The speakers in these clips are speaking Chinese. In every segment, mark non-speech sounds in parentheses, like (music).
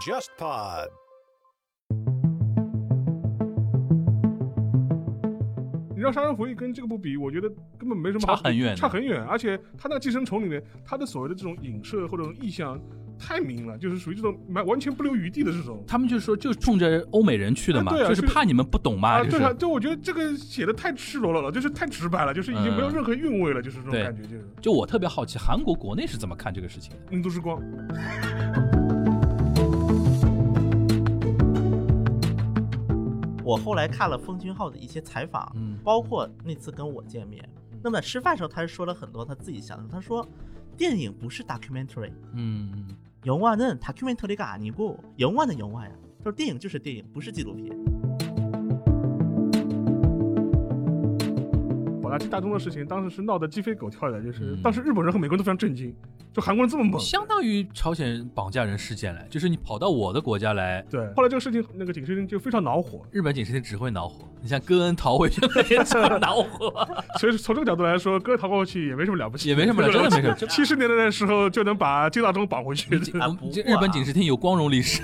JustPod。你让《杀人回忆》跟这个不比，我觉得根本没什么好差很远差很远。而且他那个寄生虫里面，他的所谓的这种影射或者意象太明了，就是属于这种完完全不留余地的这种。他们就说就冲着欧美人去的嘛，啊对啊就是怕你们不懂嘛，啊，就是对啊，就我觉得这个写的太赤裸裸了，就是太直白了，就是已经没有嗯任何韵味了，就是这种感觉，就是就我特别好奇，韩国国内是怎么看这个事情的？民族之光。我后来看了奉俊昊的一些采访，嗯包括那次跟我见面，那么吃饭的时候他是说了很多他自己想的。他说，电影不是 documentary， 음. 영화는 documentary 가아니고영화는영화야。他说电影就是电影，不是纪录片。 宝拉大中的事情，当时是闹得鸡飞狗跳的，就是嗯当时日本人和美国人都非常震惊，就韩国人这么猛。相当于朝鲜绑架人事件来，就是你跑到我的国家来，对，后来这个事情，那个警视厅就非常恼火，日本警视厅只会恼火，你像戈恩逃回去了也只会 (laughs) 恼火。(laughs) 所以从这个角度来说，戈恩逃过去也没什么了不起，也没什么了真的没什么七十年代的时候就能把金大中绑回去，(laughs) 日本警视厅有光荣历史。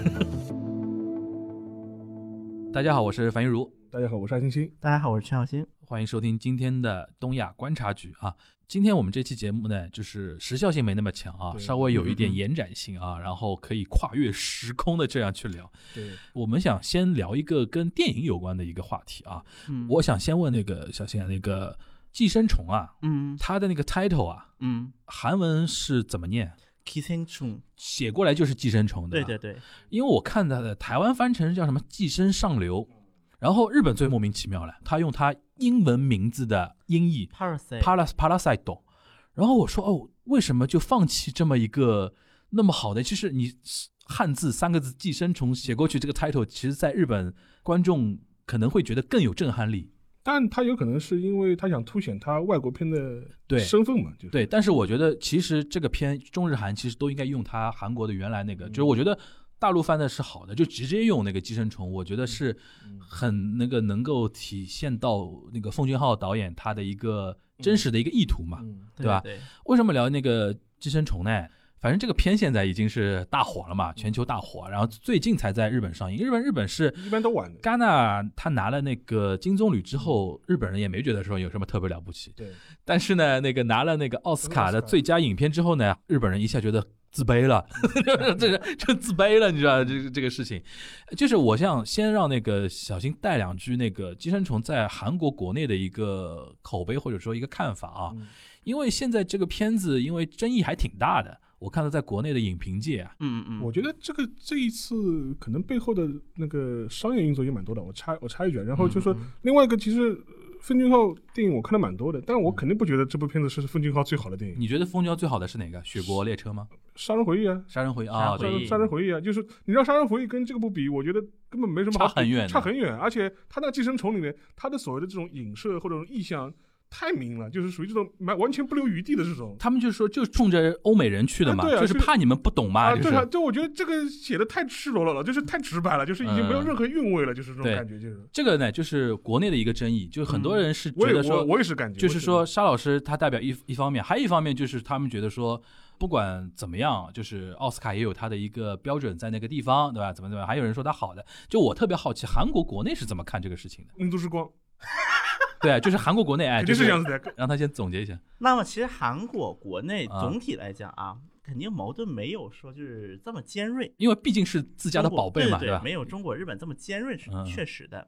大家好，我是樊玉茹，大家好，我是艾欣欣。大家好，我是陈小新。欢迎收听今天的东亚观察局啊。今天我们这期节目呢，就是时效性没那么强啊，稍微有一点延展性啊，然后可以跨越时空的这样去聊。对，我们想先聊一个跟电影有关的一个话题啊。嗯我想先问那个小新啊，那个寄生虫啊，嗯它的那个 title 啊，嗯韩文是怎么念？，kissing chung，写过来就是寄生虫的。对对。对，因为我看它的台湾翻成叫什么“寄生上流”，然后日本最莫名其妙了，他用它英文名字的音译 parasite，“paras parasite”，然后我说哦，为什么就放弃这么一个那么好的？其实你汉字三个字“寄生虫”写过去，这个 title 其实在日本观众可能会觉得更有震撼力。但他有可能是因为他想凸显他外国片的对身份嘛，就是对，但是我觉得其实这个片中日韩其实都应该用他韩国的原来那个，就是我觉得大陆翻的是好的，就直接用那个寄生虫，我觉得是很那个能够体现到那个奉俊昊导演他的一个真实的一个意图嘛。嗯对吧对，为什么聊那个寄生虫呢？反正这个片现在已经是大火了嘛，全球大火，然后最近才在日本上映。日本日本是一般都晚的。戛纳他拿了那个金棕榈之后，日本人也没觉得说有什么特别了不起。对，但是呢，那个拿了那个奥斯卡的最佳影片之后呢，日本人一下觉得自卑了，(laughs) 这个 (laughs) 就自卑了，你知道这个这个事情，就是我想先让那个小新带两句那个《寄生虫》在韩国国内的一个口碑或者说一个看法啊，嗯。因为现在这个片子因为争议还挺大的，我看到在国内的影评界啊，嗯嗯嗯，我觉得这个这一次可能背后的那个商业因素也蛮多的。我插我插一句啊，然后就说另外一个，其实呃奉俊昊电影我看的蛮多的，但我肯定不觉得这部片子是奉俊昊最好的电影。你觉得风交最好的是哪个？《雪国列车》吗？杀人回忆啊，杀人回忆啊，杀人回忆对，杀人回忆啊，就是你让杀人回忆跟这个部比，我觉得根本没什么好差很远差很远。而且他那个寄生虫里面，他的所谓的这种影射或者意象太明了，就是属于这种完完全不留余地的这种。他们就说就冲着欧美人去的嘛，就是啊对啊是怕你们不懂嘛，啊，就是对啊，就我觉得这个写的太赤裸裸了，就是太直白了，就是已经没有嗯任何韵味了，就是这种感觉，就是。这个呢，就是国内的一个争议，就是很多人是觉得说，我也是感觉，就是说沙老师他代表一一方面，还有一方面就是他们觉得说，不管怎么样，就是奥斯卡也有他的一个标准在那个地方，对吧？怎么怎么样，还有人说他好的，就我特别好奇，韩国国内是怎么看这个事情的？民族之光，(laughs) 对啊，就是韩国国内，哎，肯就是定是这样子的。让他先总结一下。那么其实韩国国内啊总体来讲啊，肯定矛盾没有说就是这么尖锐。因为毕竟是自家的宝贝嘛，对吧没有中国、日本这么尖锐是嗯确实的。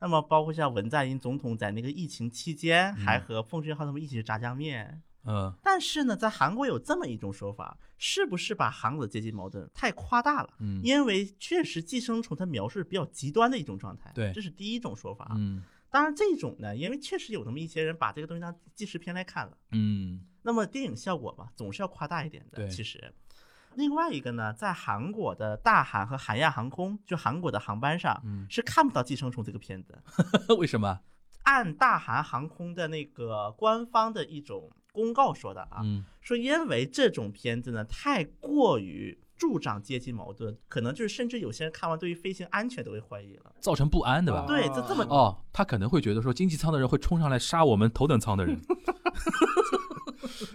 那么包括像文在寅总统在那个疫情期间，还和奉俊昊他们一起吃炸酱面。嗯，但是呢，在韩国有这么一种说法，是不是把韩国的阶级矛盾太夸大了？嗯因为确实寄生虫它描述是比较极端的一种状态，对这是第一种说法。嗯当然这种呢，因为确实有那么一些人把这个东西当纪实片来看了。嗯那么电影效果嘛，总是要夸大一点的。对其实，另外一个呢，在韩国的大韩和韩亚航空，就韩国的航班上，嗯是看不到《寄生虫》这个片子。(laughs) 为什么？按大韩航空的那个官方的一种公告说的啊，嗯说因为这种片子呢太过于助长阶级矛盾，可能就是甚至有些人看完对于飞行安全都会怀疑了。造成不安，对吧？对，这这么哦，他可能会觉得说经济舱的人会冲上来杀我们头等舱的人。(laughs)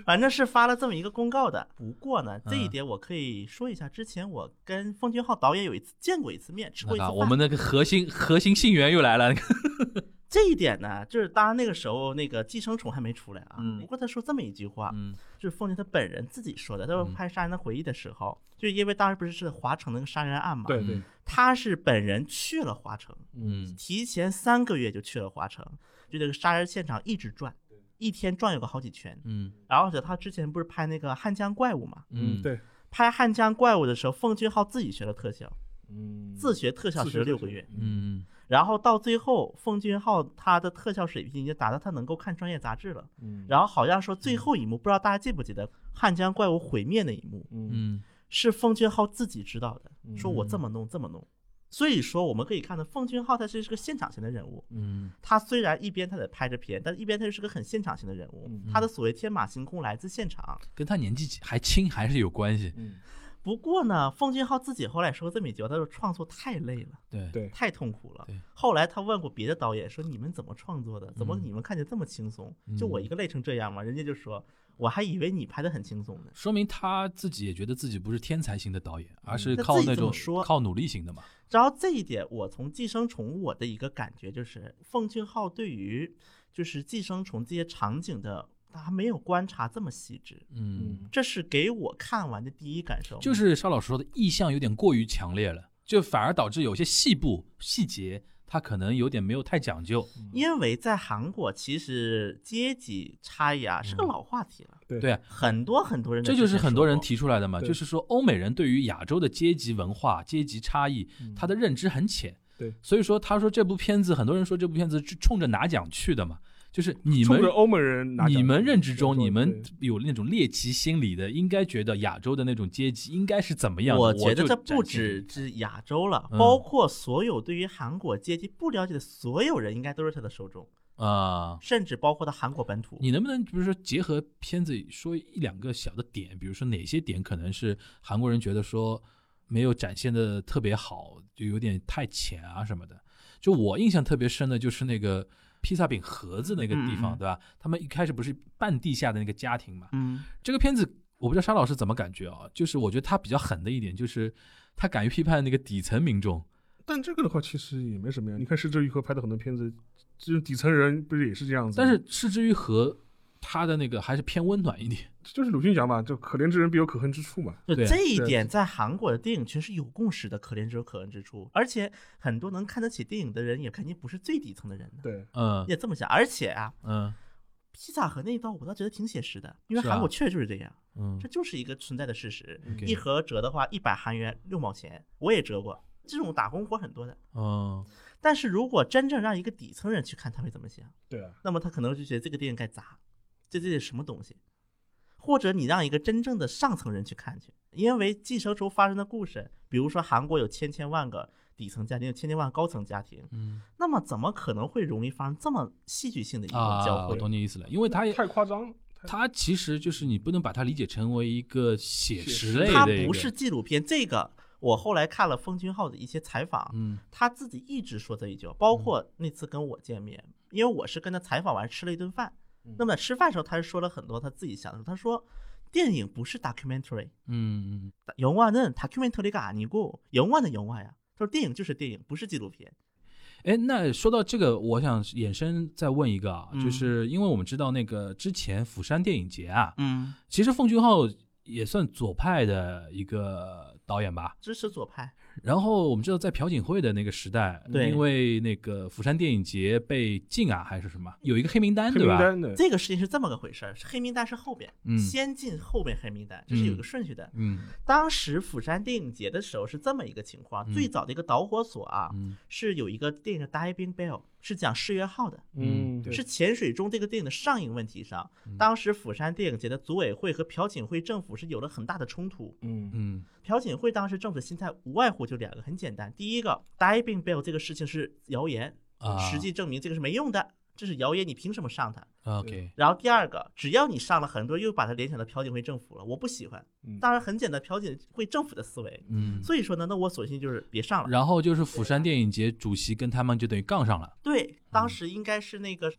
反正是发了这么一个公告的。不过呢，这一嗯点我可以说一下，之前我跟奉俊昊导演有一次见过一次面，吃过一次饭。我们那个核心核心信源又来了，那 (laughs) 个这一点呢，就是当然那个时候那个寄生虫还没出来啊。嗯不过他说这么一句话，嗯就是奉俊他本人自己说的。他说嗯拍《杀人的回忆》的时候，就因为当时不是是华城那个杀人案嘛，对对嗯，他是本人去了华城，嗯提前三个月就去了华城，就那个杀人现场一直转，一天转悠个好几圈。嗯然后而且他之前不是拍那个汉江怪物嘛，嗯，对，拍汉江怪物的时候，奉俊昊自己学了特效，嗯，自学特效自学特效学了六个月，嗯然后到最后，奉俊昊他的特效水平已经达到他能够看专业杂志了。嗯，然后好像说最后一幕，不知道大家记不记得汉江怪物毁灭那一幕，嗯嗯是奉俊昊自己知道的，嗯说我这么弄这么弄。所以说我们可以看到，奉俊昊他是是个现场型的人物。嗯他虽然一边他在拍着片，但一边他又是个很现场型的人物。嗯他的所谓天马行空来自现场。跟他年纪还轻还是有关系，嗯，不过呢，奉俊昊自己后来说这么一句话，他说创作太累了。对对，太痛苦了。后来他问过别的导演说：“你们怎么创作的？怎么嗯你们看起来这么轻松？嗯就我一个累成这样吗？”人家就说：“我还以为你拍的很轻松呢。说明他自己也觉得自己不是天才型的导演，而是靠那种说靠努力型的嘛。”然后这一点，我从《寄生虫》我的一个感觉就是，奉俊昊对于就是寄生虫这些场景的，他没有观察这么细致。嗯，这是给我看完的第一感受。就是邵老师说的意象有点过于强烈了，就反而导致有些细部细节他可能有点没有太讲究。因为在韩国，其实阶级差异啊是个嗯老话题了，对对啊，很多很多人这就是很多人提。出来的嘛，就是说欧美人对于亚洲的阶级文化、阶级差异，他的认知很浅。对，所以说他说这部片子，很多人说这部片子是冲着拿奖去的嘛，就是你们欧美人你们认知中，你们有那种猎奇心理的，应该觉得亚洲的那种阶级应该是怎么样的？我觉得这不只是亚洲了，嗯包括所有对于韩国阶级不了解的所有人，应该都是他的受众，啊。甚至包括他韩国本土。你能不能比如说结合片子说一两个小的点，比如说哪些点可能是韩国人觉得说没有展现的特别好，就有点太浅啊什么的？就我印象特别深的就是那个披萨饼盒子那个地方，对吧？他们一开始不是半地下的那个家庭嘛？嗯，这个片子我不知道沙老师怎么感觉啊？就是我觉得他比较狠的一点就是他敢于批判那个底层民众。但这个的话其实也没什么呀。你看失之愈合拍的很多片子，就是底层人不是也是这样子？但是失之愈合他的那个还是偏温暖一点。就是鲁迅讲嘛，就可怜之人必有可恨之处嘛。就这一点，在韩国的电影圈是有共识的，可怜之有可恨之处。而且很多能看得起电影的人，也肯定不是最底层的人的。对，嗯也这么想，而且啊，嗯披萨盒那一刀我倒觉得挺写实的，因为韩国确实就是这样，嗯这就是一个存在的事实。一盒折的话，一百韩元六毛钱，我也折过，这种打工活很多的。嗯但是如果真正让一个底层人去看，他会怎么想？对啊，那么他可能就觉得这个电影该砸，这这是什么东西？或者你让一个真正的上层人去看去，因为寄生虫发生的故事，比如说韩国有千千万个底层家庭，有千千万高层家庭，嗯那么怎么可能会容易发生这么戏剧性的一个交啊，我汇？懂你意思了，因为它也太夸张。太它其实就是你不能把它理解成为一个写写实实类它的它，不是纪录片，这个我后来看了封君浩的一些采访，嗯他自己一直说这一句，包括那次跟我见面，因为我是跟他采访完吃了一顿饭，嗯那么吃饭的时候他是说了很多他自己想的，他说电影不是 documentary， 嗯嗯 영화는 documentary 가 아니고 영화는 영화야。他说电影就是电影，不是纪录片。哎，那说到这个，我想衍生再问一个啊，嗯就是因为我们知道那个之前釜山电影节啊，嗯，其实奉俊昊也算左派的一个导演吧。支持左派。 然后我们知道，在朴槿惠的那个时代，对因为那个釜山电影节被禁啊，还是什么，有一个黑名单，黑对吧？名单的，这个事情是这么个回事儿，黑名单是后边，嗯先进后边黑名单，这是有一个顺序的。嗯当时釜山电影节的时候是这么一个情况，嗯最早的一个导火索啊，嗯是有一个电影《Diving Bell》，是讲世越号的，嗯是潜水钟这个电影的上映问题上，当时釜山电影节的组委会和朴槿惠政府是有了很大的冲突。嗯。嗯。朴槿惠当时政府的心态无外乎就两个，很简单，第一个，Diving Bell 这个事情是谣言，啊。实际证明这个是没用的，这是谣言，你凭什么上它？，OK，然后第二个，只要你上了，很多人又把它联想到朴槿惠政府了，我不喜欢嗯。当然很简单，朴槿惠政府的思维。嗯，所以说呢，那我索性就是别上了。然后就是釜山电影节主席跟他们就等于杠上了。对，当时应该是那个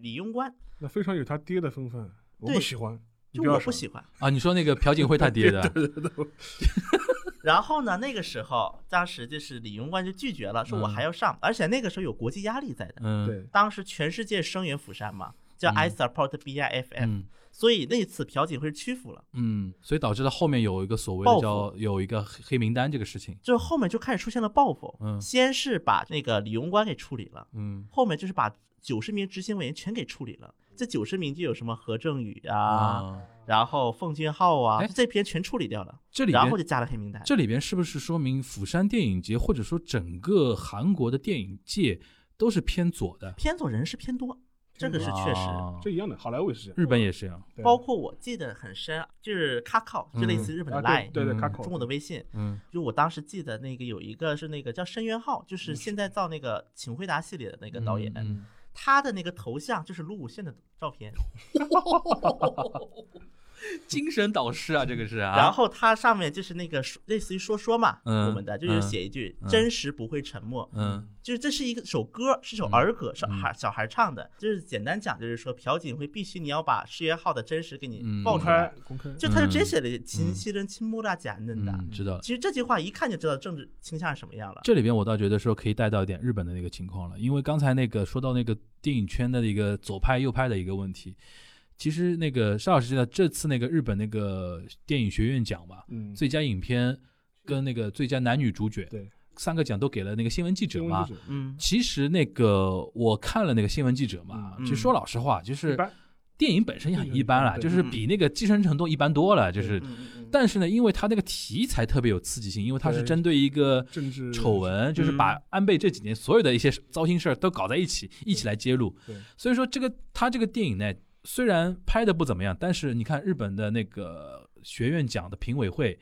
李庸官，那非常有他爹的风范，我不喜欢。就我不喜欢。啊，你说那个朴槿惠他爹的 (laughs) (laughs) 然后呢，那个时候当时就是李荣冠就拒绝了，说我嗯还要上，而且那个时候有国际压力在的。嗯，对，当时全世界声援釜山嘛，叫嗯 I support B I F M，、嗯所以那次朴槿惠屈服了。嗯，所以导致了后面有一个所谓叫有一个黑黑名单这个事情，就后面就开始出现了报复，嗯先是把那个李荣冠给处理了，嗯后面就是把九十名执行委员全给处理了。这九十名就有什么何正宇啊，啊，然后奉俊昊啊哎，这篇全处理掉了，这里然后就加了黑名单。这里边是不是说明釜山电影节或者说整个韩国的电影界都是偏左的？偏左人是偏多，这个是确实。啊这一样的，好莱坞也是这样。日本也是这样，包括我记得很深，就是卡靠，就类似日本的啊，Line，、对对对，嗯卡口中国的微信。嗯就我当时记得那个有一个是那个叫申元浩，就是现在造那个《请回答》系列的那个导演，嗯他的那个头像就是卢武铉的照片，(laughs) (laughs) 精神导师啊，这个是啊，然后它上面就是那个类似于说说嘛，嗯我们的就是写一句嗯“真实不会沉默”，嗯。就是这是一个首歌，是首儿歌，小孩小孩唱的。就是简单讲，就是说朴槿惠必须你要把世业号的真实给你爆出来。开。公开，就他就直接嗯写了“秦西人亲莫大假嫩的。嗯，知道”，。其实这句话一看就知道政治倾向是什么样了。这里边我倒觉得说可以带到一点日本的那个情况了，因为刚才那个说到那个电影圈的一个左派右派的一个问题，其实那个沙老师知道这次那个日本那个电影学院奖嘛，嗯，最佳影片跟那个最佳男女主角对，三个奖都给了那个新闻记者嘛嗯，其实那个我看了那个新闻记者嘛，嗯其实说老实话，就是电影本身也很一般了，就是比那个《寄生虫》都一般多了，就是但是呢，因为它那个题材特别有刺激性，因为它是针对一个政治丑闻，就是把安倍这几年所有的一些糟心事儿都搞在一起，一起来揭露。对所以说这个他这个电影呢，虽然拍的不怎么样，但是你看日本的那个学院奖的评委会，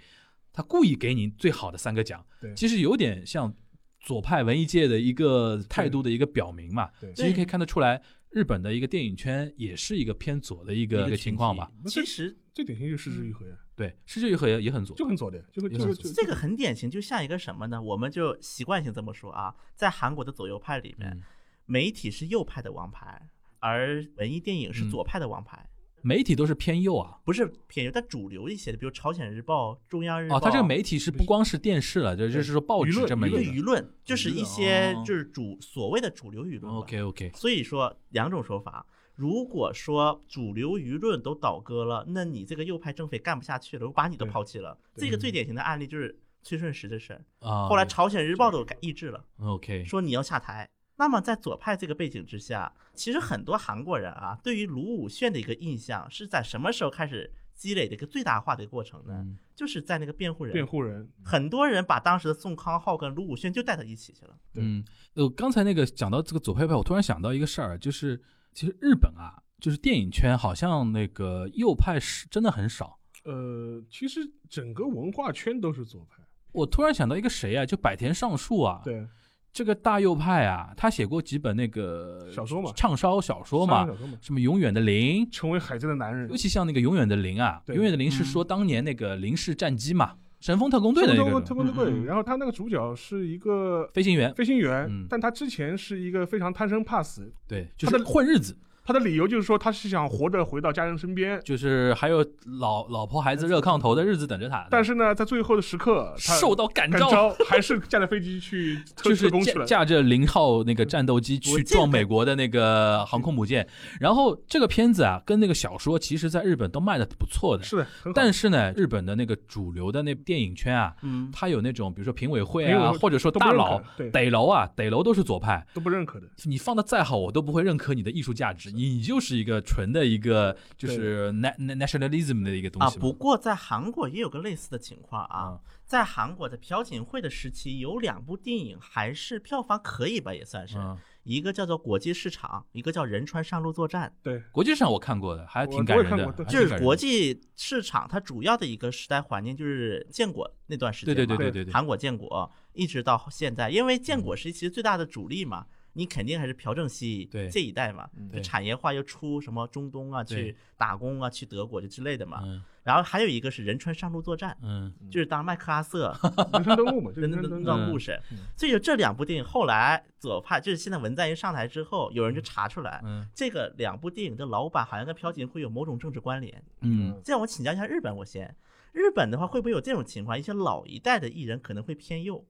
他故意给你最好的三个奖对，其实有点像左派文艺界的一个态度的一个表明嘛。对其实可以看得出来，日本的一个电影圈也是一个偏左的一个一个情况吧。其实最典型就是失之愈合呀，对，是这一回也很左。就很左的，就就也很就这个很典型，就像一个什么呢？我们就习惯性这么说啊，在韩国的左右派里面，嗯媒体是右派的王牌，而文艺电影是嗯左派的王牌。媒体都是偏右啊。不是偏右，但主流一些的，比如朝鲜日报、中央日报。哦，它这个媒体是不光是电视了，就就是说报纸舆论舆论这么一个。对舆论，就是一些哦就是主所谓的主流舆论。OK OK，所以说两种说法。如果说主流舆论都倒戈了，那你这个右派政匪干不下去了，我把你都抛弃了。这个最典型的案例就是崔顺实的事儿。啊，后来朝鲜日报都改抑制了，OK，说你要下台。那么在左派这个背景之下，其实很多韩国人啊，对于卢武铉的一个印象是在什么时候开始积累的一个最大化的一个过程呢？嗯就是在那个辩护人，辩护人，很多人把当时的宋康昊跟卢武铉就带到一起去了。对嗯，呃，刚才那个讲到这个左派派，我突然想到一个事儿，就是其实日本啊，就是电影圈好像那个右派是真的很少。呃，其实整个文化圈都是左派，我突然想到一个谁啊，就百田尚树啊，对，这个大右派啊，他写过几本那个小说嘛畅销小说嘛，什么《永远的零》，成为海贼的男人尤，其像那个《永远的零》啊，《永远的零》是说当年那个零式战机嘛，神风特工队的那特工个特工队，然后他那个主角是一个飞行员，飞行员，嗯但他之前是一个非常贪生怕死，对，就是混日子，他的理由就是说他是想活着回到家人身边，就是还有老老婆孩子热炕头的日子等着他，但是呢，在最后的时刻，他受到感召，感召还是驾着飞机去 (laughs) 特就是驾特工去了，驾着零号那个战斗机去撞美国的那个航空母舰，然后这个片子啊，跟那个小说其实在日本都卖的不错的，是的，但是呢，日本的那个主流的那电影圈啊，嗯，它有那种比如说评委会啊，或者说大佬逮楼啊，逮楼都是左派，都不认可的，你放的再好，我都不会认可你的艺术价值，你你就是一个纯的一个就是 na na- nationalism 的一个东啊，西啊。不过在韩国也有个类似的情况啊嗯，在韩国的朴槿惠的时期，有两部电影还是票房可以吧，也算是，嗯，一个叫做《国际市场》，一个叫《仁川上路作战。对，国际上我看过的，还挺感人的就是国际市场它主要的一个时代环境就是建国那段时间对，对对对对对，韩国建国一直到现在，因为建国时期最大的主力嘛，你肯定还是朴正熙对这一代嘛，就产业化又出什么中东啊，去打工啊，去德国就之类的嘛。嗯然后还有一个是仁川上路作战，嗯就是当麦克阿瑟 (laughs) 人生登陆嘛，就的那人生登陆。故事。所以就这两部电影后来左派就是现在文在寅上台之后，有人就查出来，嗯这个两部电影的老板好像跟朴槿惠有某种政治关联。嗯这样我请教一下日本，我先，日本的话会不会有这种情况？一些老一代的艺人可能会偏右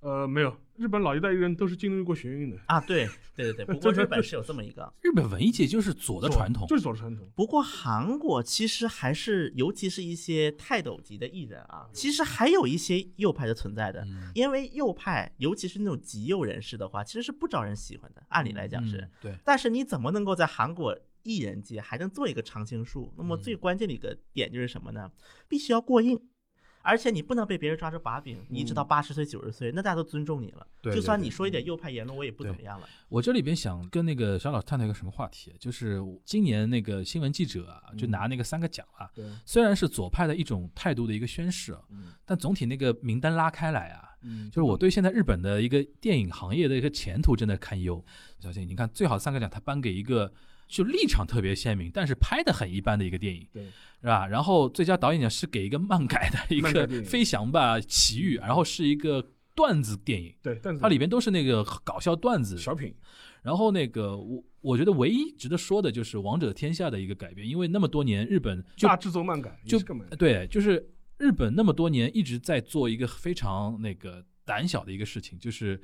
呃，没有，日本老一代艺人都是经历过学运的，啊？对对对对，(laughs) 不过日本是有这么一个。日本文艺界就是左的传统，就是左的传统。不过韩国其实还是，尤其是一些泰斗级的艺人啊，其实还有一些右派的存在的。嗯因为右派，尤其是那种极右人士的话，其实是不招人喜欢的。按理来讲是，嗯对，但是你怎么能够在韩国艺人界还能做一个常青树？那嗯么最关键的一个点就是什么呢？必须要过硬，而且你不能被别人抓住把柄。你一直到八十岁、九十岁，那大家都尊重你了。嗯对就算你说一点右派言论，我也不怎么样了。我这里边想跟那个小老师探讨一个什么话题，就是今年那个新闻记者啊，就拿那个三个奖啊，对，虽然是左派的一种态度的一个宣示啊，但总体那个名单拉开来啊，嗯就是我对现在日本的一个电影行业的一个前途真的堪忧。小谢，你看最好三个奖，他颁给一个就立场特别鲜明，但是拍的很一般的一个电影，对是吧？然后最佳导演奖是给一个漫改的一个飞翔吧奇遇》，然后是一个段子电影，对，段子它里边都是那个搞笑段子，小品，然后那个我我觉得唯一值得说的就是《王者天下》的一个改编，因为那么多年日本就大制作漫改就干嘛？对，就是日本那么多年一直在做一个非常那个胆小的一个事情，就是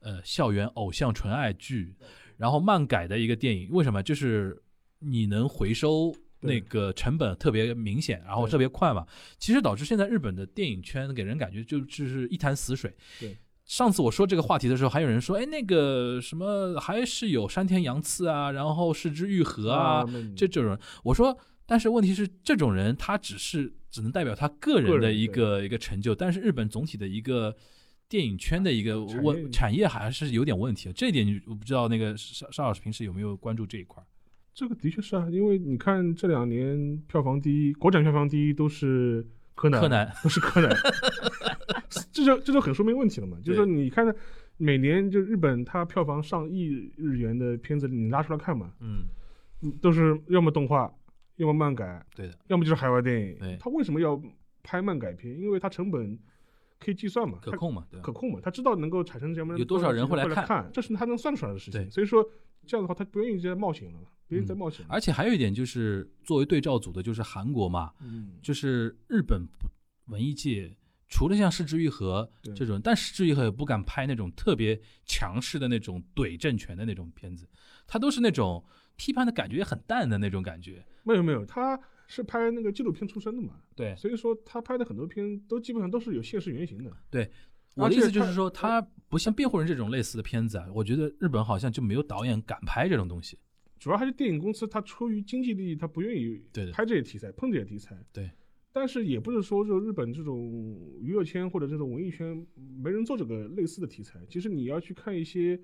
呃校园偶像纯爱剧，然后漫改的一个电影，为什么？就是你能回收。那个成本特别明显，然后特别快嘛，其实导致现在日本的电影圈给人感觉就就是一潭死水。对，上次我说这个话题的时候，还有人说，哎，那个什么还是有山田洋次啊，然后是之愈合啊，这这种人，我说，但是问题是，这种人他只是只能代表他个人的一个一个成就，但是日本总体的一个电影圈的一个问产业还是有点问题。这一点你我不知道那个邵邵老师平时有没有关注这一块？这个的确是啊，因为你看这两年票房第一，国产票房第一都是柯南，柯南都是柯南，(laughs) 这就这就很说明问题了嘛。就是说你看每年就日本它票房上亿日元的片子，你拉出来看嘛，嗯，嗯都是要么动画，要么漫改，对的，要么就是海外电影对。它为什么要拍漫改片？因为它成本可以计算嘛，可控嘛，对可？控嘛，他知道能够产生这样的有多少人会来来看这是他能算出来的事情。对所以说这样的话，他不愿意再冒险了，不愿意再冒险了。而且还有一点就是，作为对照组的，就是韩国嘛，嗯，就是日本文艺界，除了像失之愈合这种，但失之愈合也不敢拍那种特别强势的那种怼政权的那种片子，他都是那种批判的感觉也很淡的那种感觉。没有没有，他是拍那个纪录片出身的嘛，对，所以说他拍的很多片都基本上都是有现实原型的。对我的意思就是说，他不像辩护人这种类似的片子啊，我觉得日本好像就没有导演敢拍这种东西。主要还是电影公司，他出于经济利益，他不愿意对拍这些题材，碰这些题材。对，但是也不是说就日本这种娱乐圈或者这种文艺圈没人做这个类似的题材。其实你要去看一些，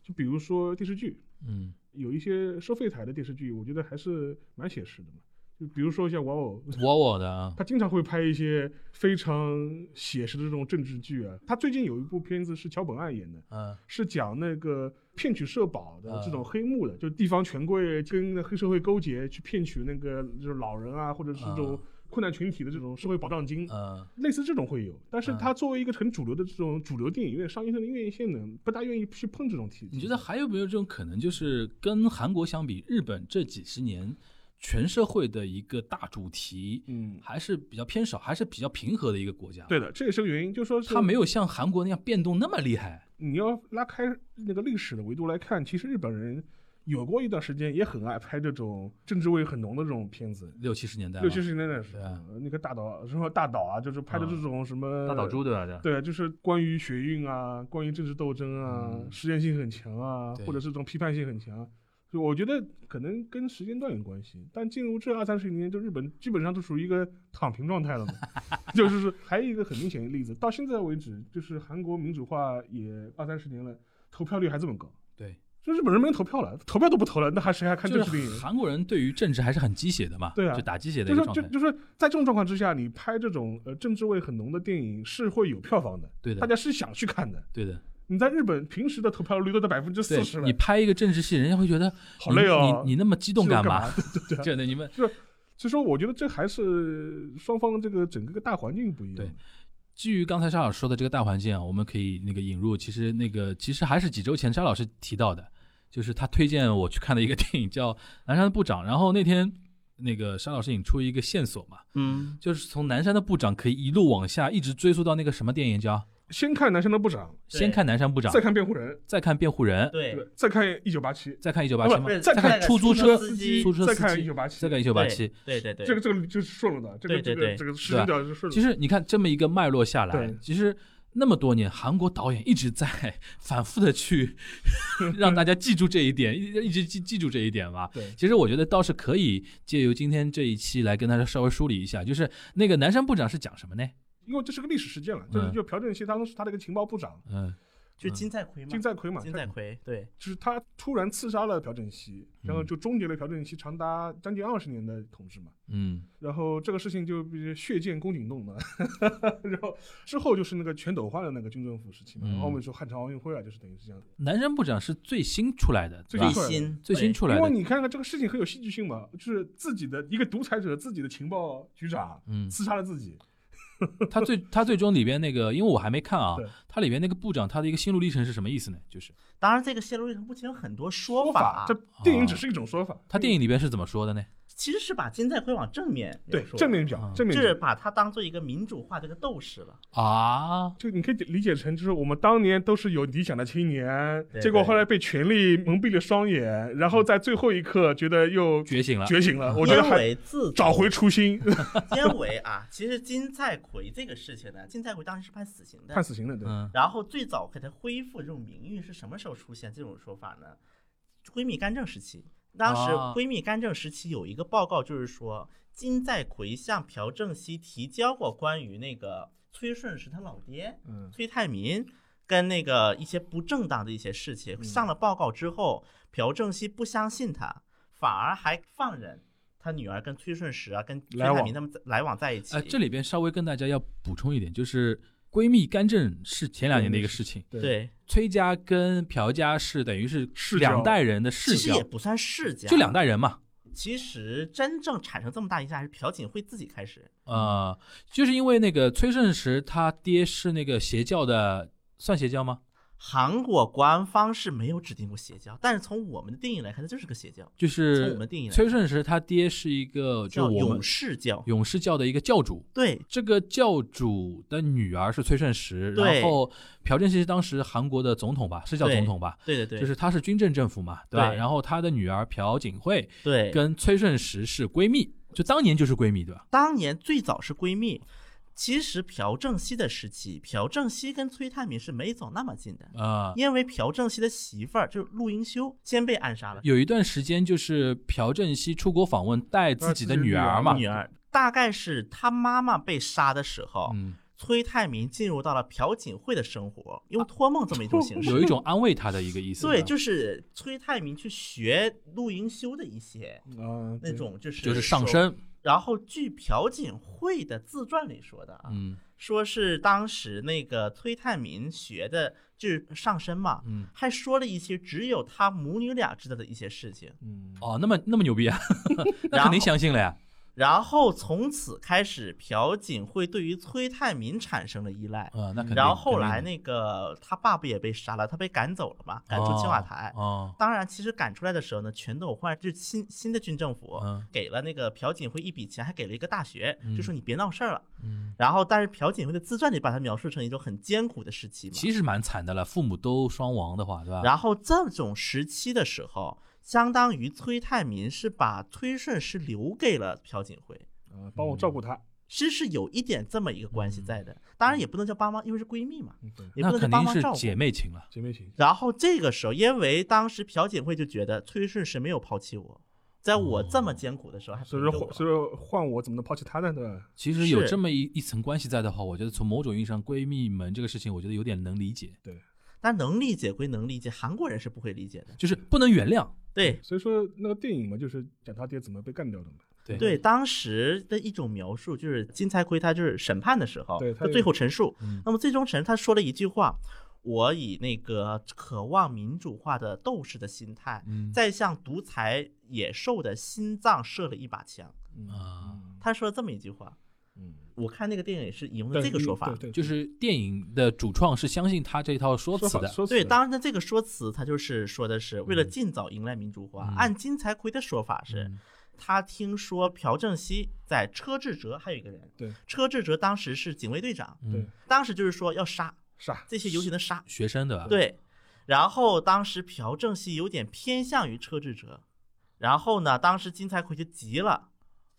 就比如说电视剧，嗯，有一些收费台的电视剧，我觉得还是蛮写实的嘛。就比如说像玩偶，(laughs) 玩偶的啊，他经常会拍一些非常写实的这种政治剧啊。他最近有一部片子是桥本爱演的，嗯是讲那个骗取社保的啊这种黑幕的，就地方权贵跟黑社会勾结去骗取那个就是老人啊，或者是这种啊困难群体的这种社会保障金。嗯，类似这种会有，但是啊他作为一个很主流的这种主流电影院、商业性的院线呢，不大愿意去碰这种题。你觉得还有没有这种可能，就是跟韩国相比，日本这几十年全社会的一个大主题，嗯，还是比较偏少，还是比较平和的一个国家？，对的，这也是个原因，就说是它没有像韩国那样变动那么厉害。你要拉开那个历史的维度来看，其实日本人有过一段时间也很爱拍这种政治味很浓的这种片子。六七十年代，六七十年代的时对啊候，那个大岛什么大岛啊，就是拍的这种什么大岛猪对吧？这对，就是关于学运啊，关于政治斗争啊，嗯实验性很强啊，或者是这种批判性很强。就我觉得可能跟时间段有关系，但进入这二三十年，就日本基本上都属于一个躺平状态了嘛。(laughs) 就是说，还有一个很明显的例子，到现在为止，就是韩国民主化也二三十年了，投票率还这么高。对，就日本人没人投票了，投票都不投了，那还谁还看就政治电影？是韩国人对于政治还是很鸡血的嘛，对啊就打鸡血的就是一个状态。就就是在这种状况之下，你拍这种呃政治味很浓的电影是会有票房的，对的大家是想去看的。对的，你在日本平时的投票率都在百分之四十了你，拍一个政治戏，人家会觉得好累哦你你那么激动干嘛？嘛？对对对。(laughs) 真的，你们所以说，我觉得这还是双方这个整个个大环境不一样。对基于刚才沙老师说的这个大环境啊，我们可以那个引入，其实那个其实还是几周前沙老师提到的，就是他推荐我去看的一个电影叫《南山的部长》，然后那天那个沙老师引出一个线索嘛，嗯，就是从南山的部长可以一路往下，一直追溯到那个什么电影叫先看南山的部长，先看南山部长。再，看辩护人，再看辩护人，对。对，再看一九八七，再看一九八七吗？再再看看出租车。司机。再出租车司机，看一九八七。再，看一九八七。对对对，这个这个就是顺了的，这个对对对这个这个时间表是顺了。其实你看这么一个脉络下来，其实那么多年，韩国导演一直在反复的去 (laughs) 让大家记住这一点，一一直记记住这一点吧。对，其实我觉得倒是可以借由今天这一期来跟大家稍微梳理一下，就是那个南山部长是讲什么呢？因为这是个历史事件了，就是嗯。就朴正熙当时他的一个情报部长嗯。就金在奎嘛，金在奎嘛，金在奎，对。就是他突然刺杀了朴正熙，然后嗯就终结了朴正熙长达将近二十年的统治嘛。嗯。然后这个事情就比如血溅宫颈洞嘛，(laughs) 然后之后就是那个全斗焕的那个军政府时期嘛，嗯。然后我们说汉城奥运会啊，就是等于是这样。南山部长是最新出来的，最新出来的。新最新出来的，因为你看看这个事情很有戏剧性嘛，就是自己的一个独裁者，自己的情报局长嗯，刺杀了自己，(laughs) 他最他最终里边那个，因为我还没看啊，他里边那个部长他的一个心路历程是什么意思呢？就是当然，这个心路历程目前有很多说法，这电影只是一种说法。他电影里边是怎么说的呢？其实是把金在奎往正面对正面讲啊，正面讲就是把他当做一个民主化这个斗士了。啊，就你可以理解成，就是我们当年都是有理想的青年，对结果后来被权力蒙蔽了双眼，然后在最后一刻觉得又觉醒了，觉醒了。我觉得因还自找回初心，(laughs) 因为啊，其实金在奎这个事情呢，金在奎当时是判死刑的，判死刑的，对，嗯然后最早给他恢复这种名誉是什么时候出现这种说法呢？闺蜜干政时期，当时啊闺蜜干政时期有一个报告，就是说金在奎向朴正熙提交过关于那个崔顺实他老爹嗯，崔泰民跟那个一些不正当的一些事情。上了报告之后，朴正熙不相信他，反而还放任他女儿跟崔顺实啊，跟崔泰民他们来往在一起。哎，这里边稍微跟大家要补充一点，就是闺蜜干政是前两年的一个事情，对，对，崔家跟朴家是等于是两代人的世交，其实也不算世家，就两代人嘛。其实真正产生这么大影响还是朴槿惠自己开始。呃，就是因为那个崔顺实他爹是那个邪教的，算邪教吗？韩国官方是没有指定过邪教，但是从我们的定义来看，它就是个邪教。就从我是们定义来崔，顺实他爹是一个就叫我们勇士教。勇士教的一个教主，对这个教主的女儿是崔顺实，对然后朴正熙是当时韩国的总统吧，是叫总统吧？对对对，就是他是军政政府嘛，对吧？对然后他的女儿朴槿惠对。跟崔顺实是闺蜜，就当年就是闺蜜，对吧？当年最早是闺蜜，其实朴正熙的时期，朴正熙跟崔泰民是没走那么近的，啊、因为朴正熙的媳妇儿就是陆英修先被暗杀了，有一段时间就是朴正熙出国访问，带自己的女儿嘛，女儿大概是他妈妈被杀的时候，嗯，崔泰民进入到了朴槿惠的生活，用托梦这么一种形式，(laughs) 有一种安慰他的一个意思，(laughs) 对，就是崔泰民去学陆英修的一些啊，那种，就是就是上说。升，然后据朴槿惠的自传里说的啊，嗯。说是当时那个崔泰民学的就是上身嘛，嗯，还说了一些只有他母女俩知道的一些事情。嗯，哦，那么那么牛逼啊，(laughs) (laughs) 那肯定相信了呀，然后从此开始，朴槿惠对于崔泰民产生了依赖。啊，那肯定。然后后来那个他爸不也被杀了，他被赶走了嘛，赶出青瓦台。哦，当然，其实赶出来的时候呢，全斗焕就是新新的军政府，嗯给了那个朴槿惠一笔钱，还给了一个大学，嗯就说你别闹事儿了。嗯，然后，但是朴槿惠的自传里把它描述成一种很艰苦的时期嘛。其实蛮惨的了，父母都双亡的话，对吧？然后这种时期的时候，相当于崔泰民是把崔顺实留给了朴槿惠，啊，帮我照顾他，其实是有一点这么一个关系在的。当然也不能叫帮忙，因为是闺蜜嘛，嗯，也不能叫那肯定是帮忙照顾。姐妹情了。姐妹情，然后这个时候，因为当时朴槿惠就觉得崔顺实没有抛弃我，在我这么艰苦的时候还陪所以说换，我。所以说换我怎么能抛弃他呢？对吧？其实有这么一一层关系在的话，我觉得从某种意义上，闺蜜们这个事情，我觉得有点能理解，但能理解归能理解，韩国人是不会理解的。就是不能原谅。对所以说那个电影嘛，就是讲他爹怎么被干掉的嘛。对对，当时的一种描述就是金财奎他就是审判的时候，对他他最后陈述，嗯那么最终陈他说了一句话：“我以那个渴望民主化的斗士的心态，嗯在向独裁野兽的心脏射了一把枪。啊，他说了这么一句话，嗯，我看那个电影也是引用对的这个说法。对对，就是电影的主创是相信他这套说辞的，对，当然的这个说辞，他就是说的是为了尽早迎来民主化。嗯按金财奎的说法是，嗯他听说朴正熙在车志哲还有一个人，对车志哲当时是警卫队长，嗯对当时就是说要杀杀这些游行的杀，学生的吧？，对。然后当时朴正熙有点偏向于车志哲，然后呢，当时金财奎就急了。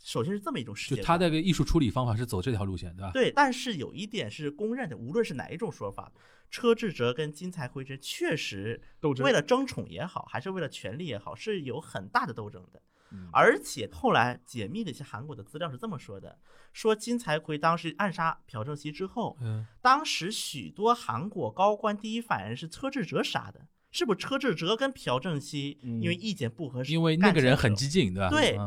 首先是这么一种世界观，就他的个艺术处理方法是走这条路线，对吧？对，但是有一点是公认的，无论是哪一种说法，车志哲跟金财奎之确实斗争为了争宠也好，还是为了权力也好，是有很大的斗争的。嗯而且后来解密的一些韩国的资料是这么说的：说金财奎当时暗杀朴正熙之后，嗯，当时许多韩国高官第一反应是车志哲杀的，是不是车志哲跟朴正熙嗯因为意见不合，因为那个人很激。进，对吧？对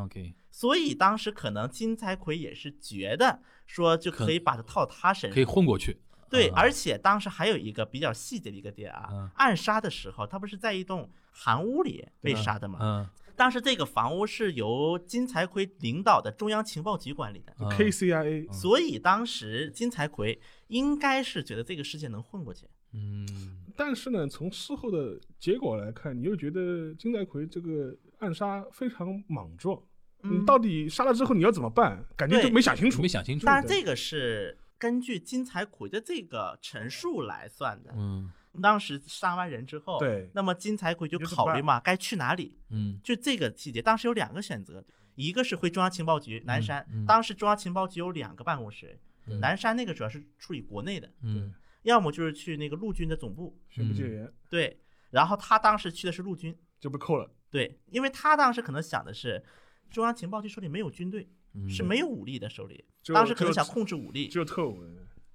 所以当时可能金财奎也是觉得说就可以把它套他身上，可以混过去。对，嗯而且当时还有一个比较细节的一个点啊，嗯暗杀的时候，他不是在一栋韩屋里被杀的吗？嗯当时这个房屋是由金财奎领导的中央情报局管理的，嗯 KCIA 所以当时金财奎应该是觉得这个事件能混过去。嗯但是呢，从事后的结果来看，你又觉得金财奎这个暗杀非常莽撞。嗯你到底杀了之后你要怎么办？感觉就没想清楚没。想清楚。当然，这个是根据金财奎的这个陈述来算的。嗯当时杀完人之后，对那么金财奎就考虑嘛，该去哪里？嗯就这个细节，当时有两个选择，一个是回中央情报局南山，嗯当时中央情报局有两个办公室，嗯南山那个主要是处理国内的，嗯要么就是去那个陆军的总部，宣布戒严对，然后他当时去的是陆军，就被扣了。对，因为他当时可能想的是，中央情报局手里没有军队，嗯是没有武力的手里，当时可能想控制武力只，有特务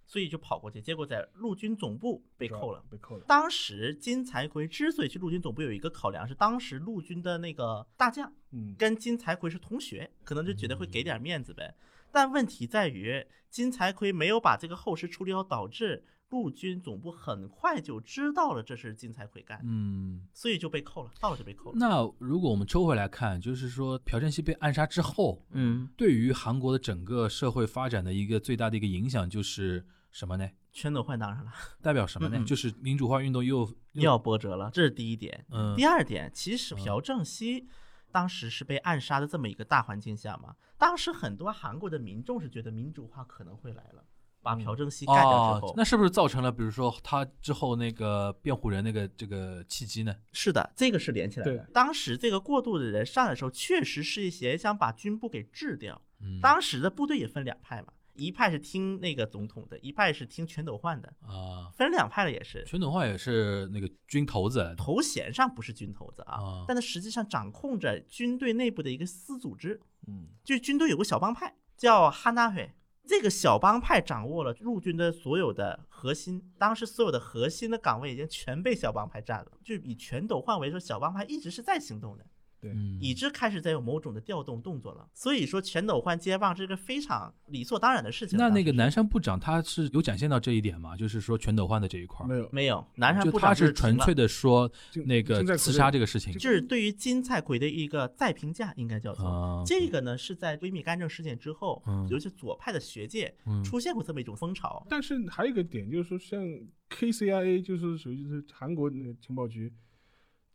所以就跑过去，结果在陆军总部被扣了。被扣了。当时金财奎之所以去陆军总部，有一个考量是，当时陆军的那个大将嗯，跟金财奎是同学，可能就觉得会给点面子呗。但问题在于，金财奎没有把这个后事处理好，导致陆军总部很快就知道了这是金财奎干的，嗯。所以就被扣了，到了就被扣了。那如果我们抽回来看，就是说朴正熙被暗杀之后，嗯，对于韩国的整个社会发展的一个最大的一个影响就是什么呢？全斗焕当然了，(laughs) 代表什么呢？嗯嗯就是民主化运动又要波折了，这是第一点。嗯第二点，其实朴正熙当时是被暗杀的这么一个大环境下嘛，当时很多韩国的民众是觉得民主化可能会来了，把朴正熙干掉之后，哦，那是不是造成了比如说他之后那个辩护人那个这个契机呢？是的，这个是连起来的。当时这个过渡的人上来的时候，确实是一些想把军部给治掉。嗯当时的部队也分两派嘛，一派是听那个总统的，一派是听全斗焕的，啊，分两派了也是。全斗焕也是那个军头子头衔上不是军头子啊，啊但他实际上掌控着军队内部的一个私组织。嗯，就军队有个小帮派叫哈纳会，这个小帮派掌握了陆军的所有的核心，当时所有的核心的岗位已经全被小帮派占了。就以全斗焕为说，小帮派一直是在行动的，对，嗯已知开始在有某种的调动动作了。所以说，全斗焕接棒是个非常理所当然的事情。那那个南山部长他是有展现到这一点吗？就是说全斗焕的这一块没，有，没有南山部长他是纯粹的。说那个刺杀这个事情就是对于金菜奎的一个再评价，应该叫做、啊这个呢，是在闺蜜干政事件之后，嗯尤其左派的学界嗯出现过这么一种风潮。但是还有一个点就是说，像 KCIA 就是属于就是韩国那个情报局，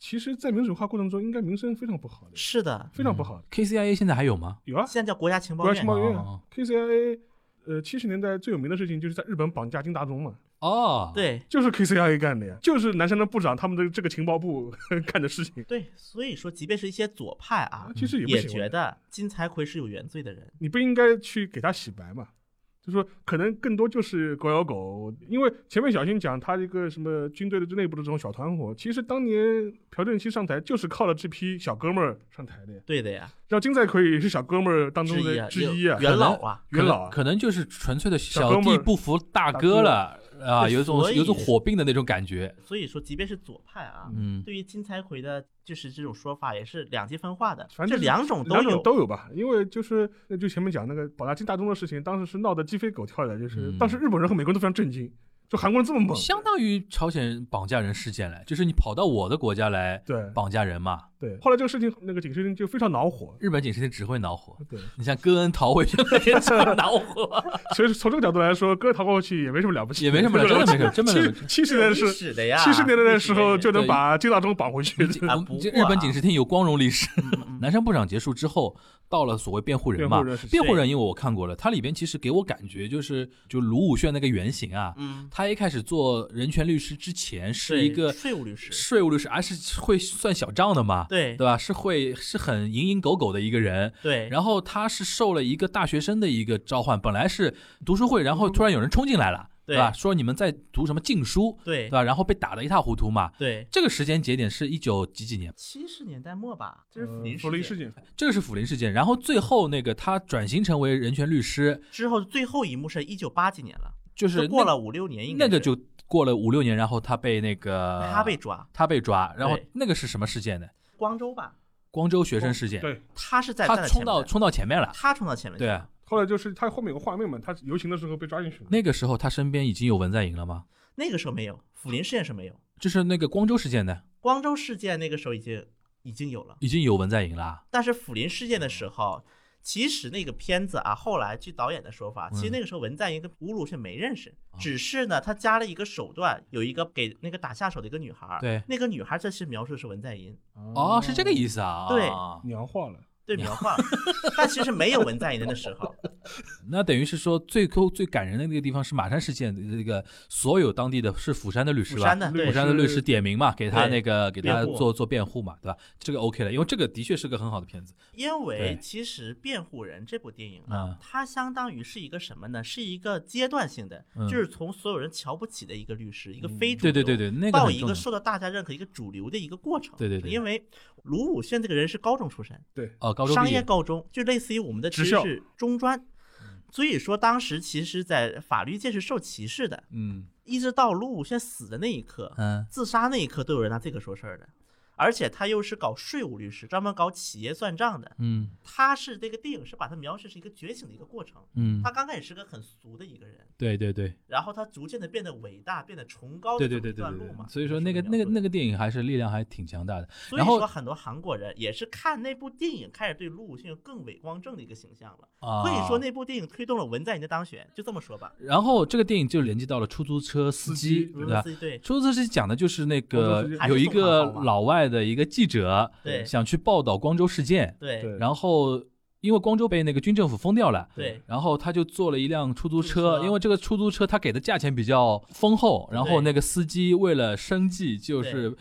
其实，在民主化过程中应该名声非常不好的，是的，非常不好的。KCIA 现在还有吗？有啊，现在叫国家情报院国家情。报院啊哦 KCIA，呃，七十年代最有名的事情就是在日本绑架金大中嘛，哦，，对就是 KCIA 干的呀，就是南山的部长他们的这个情报部 (laughs) 干的事情。对，所以说，即便是一些左派啊啊，其实也觉得金财奎是有原罪的人。你不应该去给他洗白嘛？就说可能更多就是狗咬狗，因为前面小新讲他一个什么军队的内部的这种小团伙，其实当年朴正熙上台就是靠了这批小哥们儿上台的呀。对的呀，让金在奎也是小哥们儿当中的之一啊，元老啊，元老啊可能就是纯粹的小弟不服大哥了啊，有一种有一种火并的那种感觉。所以说，即便是左派啊，嗯对于金财魁的，就是这种说法也是两极分化的，反正这两种都两种有。都有吧。因为就是那就前面讲那个保大金大钟的事情，当时是闹得鸡飞狗跳的，就是、嗯当时日本人和美国人都非常震惊。就韩国人这么猛，相当于朝鲜绑架人事件来，就是你跑到我的国家来对绑架人嘛。对。后来这个事情，那个警视厅就非常恼火，日本警视厅只会恼火，对，你像戈恩逃回去了 (laughs) 也只会恼火，所以从这个角度来说，戈恩逃过去也没什么了不起，也没什么了，(laughs) 真的没什么，真的没什么。七七十年是史的呀，七十年代的时候就能把金大中绑回去，日本警视厅有光荣历史。南山部长结束之后，到了所谓辩护人嘛辩护人是，辩护人因为我看过了，它里边其实给我感觉就是，就卢武铉那个原型啊，嗯，他一开始做人权律师之前是一个税务律师税务律师，而是会算小账的嘛，对对吧？是会是很蝇营狗苟的一个人。对，然后他是受了一个大学生的一个召唤，本来是读书会，然后突然有人冲进来了，对吧？说你们在读什么禁书，对对吧？然后被打得一塌糊涂嘛。对，这个时间节点是一九几几年？七十年代末吧，这是呃福林福林事件事件，这个是辅林事件。然后最后那个他转型成为人权律师，之后最后一幕是一九八几年了，就是那过了五六年，应该那个就过了五六年，然后他被那个他被抓，他被抓，然后那个是什么事件呢？光州吧，光州学生事件，对。他是在他冲到冲到前面了。他冲到前面去对了，，后来就是他后面有个画面嘛，他游行的时候被抓进去了。那个时候他身边已经有文在寅了吗？那个时候没有，福林事件是没有，就是那个光州事件呢，光州事件那个时候已经已经有了，已经有文在寅了。但是辅林事件的时候。其实那个片子啊，后来据导演的说法，其实嗯。那个时候文在寅跟乌鲁是没认识，啊只是呢他加了一个手段，有一个给那个打下手的一个女孩儿，对。那个女孩儿这是描述的是文在寅，哦，是这个意思啊。对。啊娘化了，对描画，(laughs) 但其实没有文在寅的那时候，(laughs) 那等于是说，最抠最感人的那个地方是马山事件的这个所有当地的是釜山的律师吧？釜山的对釜山的律师点名嘛，给他那个给他做做辩护嘛，对吧？这个 OK 了，因为这个的确是个很好的片子。因为其实《辩护人》这部电影嗯啊，它相当于是一个什么呢？是一个阶段性的，嗯就是从所有人瞧不起的一个律师，一个嗯非主流，对对对对，那个到。一个受到大家认可、一个主流的一个过程。对对对因为卢武铉这个人是高中出身，对，哦，高中商业业高中，就类似于我们的职校其实是中专。所以说，当时其实，在法律界是受歧视的，嗯一直到卢武铉死的那一刻，嗯自杀那一刻都有人拿这个说事儿的，而且他又是搞税务律师，专门搞企业算账的。嗯他是这个电影是把他描述是一个觉醒的一个过程。嗯他，刚开始是个很俗的一个人，对对对然后他逐渐的变得伟大，变得崇高对的对对。所以说那个那个那个电影还是力量还挺强大的。所以说很多韩国人也是看那部电影开始对卢武铉有更伟光正的一个形象了。啊，可以说那部电影推动了文在寅的当选，就这么说吧。然后这个电影就连接到了出租车司机，司机对吧？对对出租车司机讲的就是那个有一个老外的一个记者，对想去报道光州事件，对对然后因为光州被那个军政府封掉了，对然后他就坐了一辆出租车，车因为这个出租车他给的价钱比较丰厚，然后那个司机为了生计就是。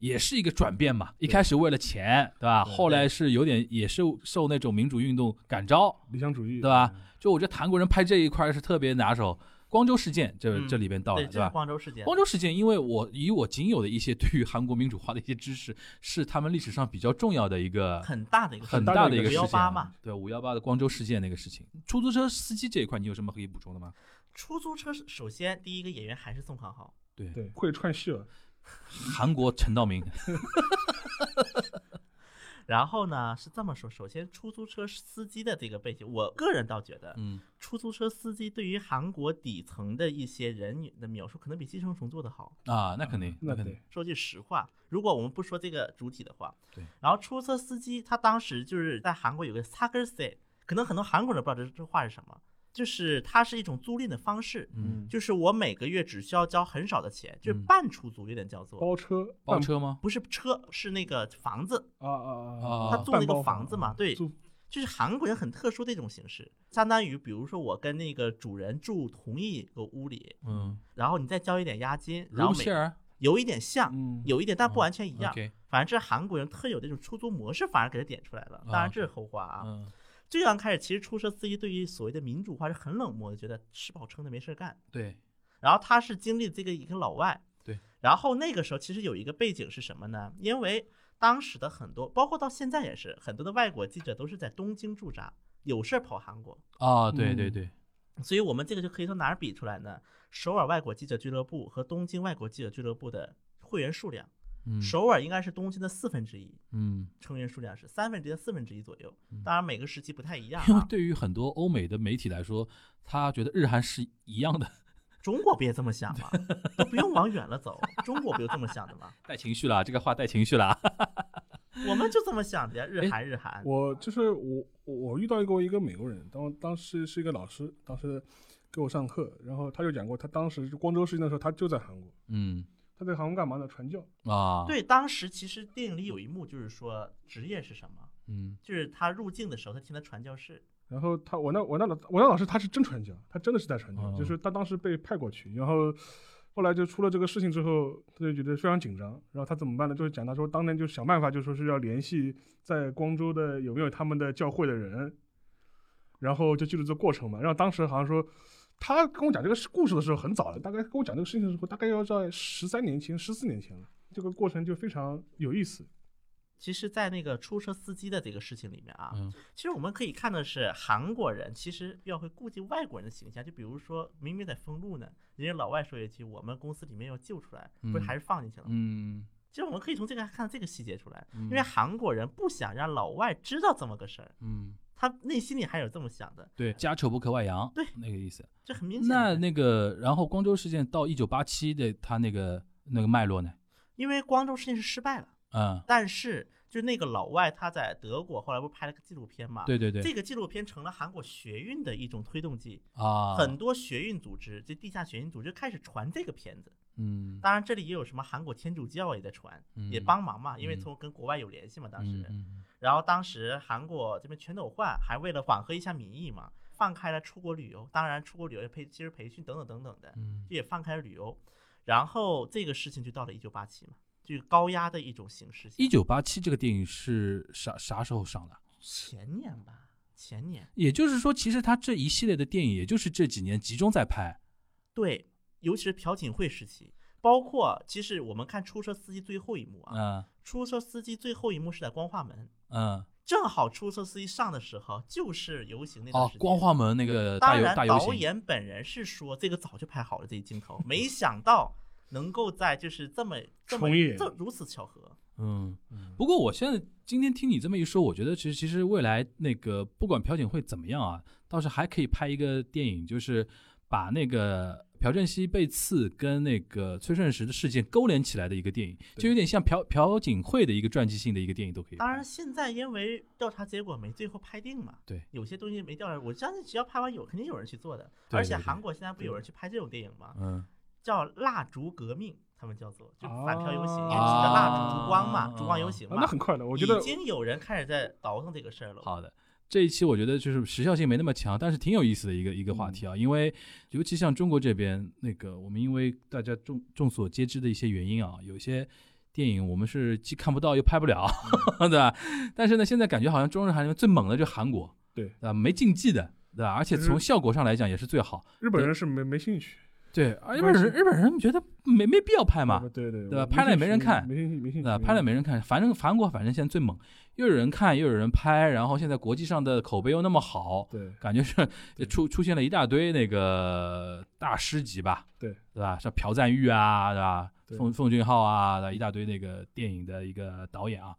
也是一个转变嘛，一开始为了钱，对吧？对后来是有点也是受那种民主运动感召，理想主义，对吧？就我觉得韩国人拍这一块是特别拿手。光州事件这嗯这里边到了，对，吧？光州事件。光州事件，因为我以我仅有的一些对于韩国民主化的一些知识，(laughs) 是他们历史上比较重要的一个很大的一个很大的一个事件518嘛。对，五幺八的光州事件那个事情，出租车司机这一块，你有什么可以补充的吗？出租车首先第一个演员还是宋康昊，对，对，会串戏了，(laughs) 韩国陈道明，(laughs) 然后呢是这么说，首先出租车司机的这个背景，我个人倒觉得，嗯出租车司机对于韩国底层的一些人的描述，可能比寄生虫做得好。啊，那肯定，那肯定，，说句实话，如果我们不说这个主体的话，对。然后出租车司机他当时就是在韩国有个 s a g e r s e 可能很多韩国人不知道这这话是什么，就是它是一种租赁的方式，嗯，就是我每个月只需要交很少的钱，就是嗯半出租，有点叫做，包车，包车吗？不是车，是那个房子，啊啊啊啊他租那个房子嘛对就是韩国人很特殊的一种形式，相当于比如说我跟那个主人住同一个屋里，嗯，然后你再交一点押金，然后每有一点像，嗯有一点但不完全一样。反正这是韩国人特有的这种出租模式，反而给他点出来了。当然这是后话啊。嗯，最刚开始，其实出租车司机对于所谓的民主化是很冷漠的，觉得吃饱撑的没事干。对，然后他是经历这个一个老外，对。然后那个时候其实有一个背景是什么呢？因为当时的很多，包括到现在也是，很多的外国记者都是在东京驻扎，有事儿跑韩国。啊，对嗯对对，所以我们这个就可以从哪儿比出来呢？首尔外国记者俱乐部和东京外国记者俱乐部的会员数量，嗯首尔应该是东京的四分之一，嗯，成员数量是三分之一到四分之一左右。当然每个时期不太一样因为啊。对于很多欧美的媒体来说，他觉得日韩是一样的，(laughs) 中国不也这么想吗？都不用往远了走，中国不就这么想的吗？带情绪了，这个话带情绪了。我们就这么想的呀，日韩日韩。我就是我我我遇到过一个美国人，当当时是一个老师，当时给我上课，然后他就讲过，他当时就光州事件的时候，他就在韩国，嗯他在韩国干嘛呢？传教。啊，，对，当时其实电影里有一幕就是说职业是什么，嗯就是他入境的时候，他听他传教士。然后他我那我那老我那老师他是真传教，他真的是在传教，哦就是他当时被派过去，然后后来就出了这个事情之后，他就觉得非常紧张，然后他怎么办呢？就是讲他说当年就想办法，就说是要联系在光州的有没有他们的教会的人，然后就记录这个过程嘛。然后当时好像说他跟我讲这个故事的时候很早了，大概跟我讲这个事情的时候，大概要在十三年前、十四年前了。这个过程就非常有意思。其实，在那个出车司机的这个事情里面啊，嗯其实我们可以看的是，韩国人其实比较会顾及外国人的形象。就比如说，明明在封路呢，人家老外说一句：“我们公司里面要救出来，不是嗯还是放进去了。嗯其实我们可以从这个看这个细节出来，嗯因为韩国人不想让老外知道这么个事儿，嗯，他内心里还有这么想的，对，家丑不可外扬，对那个意思。这很明显。那那个，然后光州事件到一九八七的他那个那个脉络呢？因为光州事件是失败了，嗯，但是就那个老外他在德国后来不是拍了个纪录片嘛？对对对，这个纪录片成了韩国学运的一种推动剂，啊，很多学运组织，就地下学运组织开始传这个片子。嗯，当然，这里也有什么韩国天主教也在传，嗯也帮忙嘛，因为嗯从跟国外有联系嘛，当时。嗯嗯然后当时韩国这边全斗焕还为了缓和一下民意嘛，放开了出国旅游，当然出国旅游也培其实培训等等等等的，嗯也放开了旅游。然后这个事情就到了一九八七嘛，就是高压的一种形式。一九八七这个电影是啥啥时候上的？前年吧，前年也就是说，其实他这一系列的电影，也就是这几年集中在拍。对，尤其是朴槿惠时期，包括其实我们看出租车司机最后一幕啊，嗯出租车司机最后一幕是在光化门，嗯，正好出租车司机上的时候就是游行那段时，间。哦光化门那个大当然，游大游行，导演本人是说这个早就拍好了这一镜头，没想到能够在就是这么这么重演。这如此巧合。嗯，不过我现在今天听你这么一说，我觉得其实其实未来那个不管朴槿惠怎么样啊，倒是还可以拍一个电影，就是把那个朴正熙被刺跟那个崔顺实的事件勾连起来的一个电影，就有点像朴朴槿惠的一个传记性的一个电影都可以。当然，现在因为调查结果没最后拍定嘛，对，有些东西没调查，我相信只要拍完有，肯定有人去做的。而且韩国现在不有人去拍这种电影吗？嗯，叫蜡烛革命，他们叫做就反漂游行，啊因为指着蜡烛烛光嘛，烛光游行啊嘛。那很快的，我觉得已经有人开始在倒腾这个事儿了。好的。这一期我觉得就是时效性没那么强，但是挺有意思的一个一个话题啊，因为尤其像中国这边那个，我们因为大家众众所皆知的一些原因啊，有些电影我们是既看不到又拍不了，(laughs) 对吧？但是呢，现在感觉好像中日韩里面最猛的就是韩国，对对吧？没禁忌的，对吧？而且从效果上来讲也是最好，日本人是没没兴趣，对，啊日本人日本人觉得没没必要拍嘛，对对对吧拍了也没人看没兴趣没兴趣？拍了没人看，反正韩国反正现在最猛，又有人看又有人拍，然后现在国际上的口碑又那么好，对感觉是出出现了一大堆那个大师级吧，对对吧？像朴赞玉啊，对吧？对奉奉俊昊啊，一大堆那个电影的一个导演啊。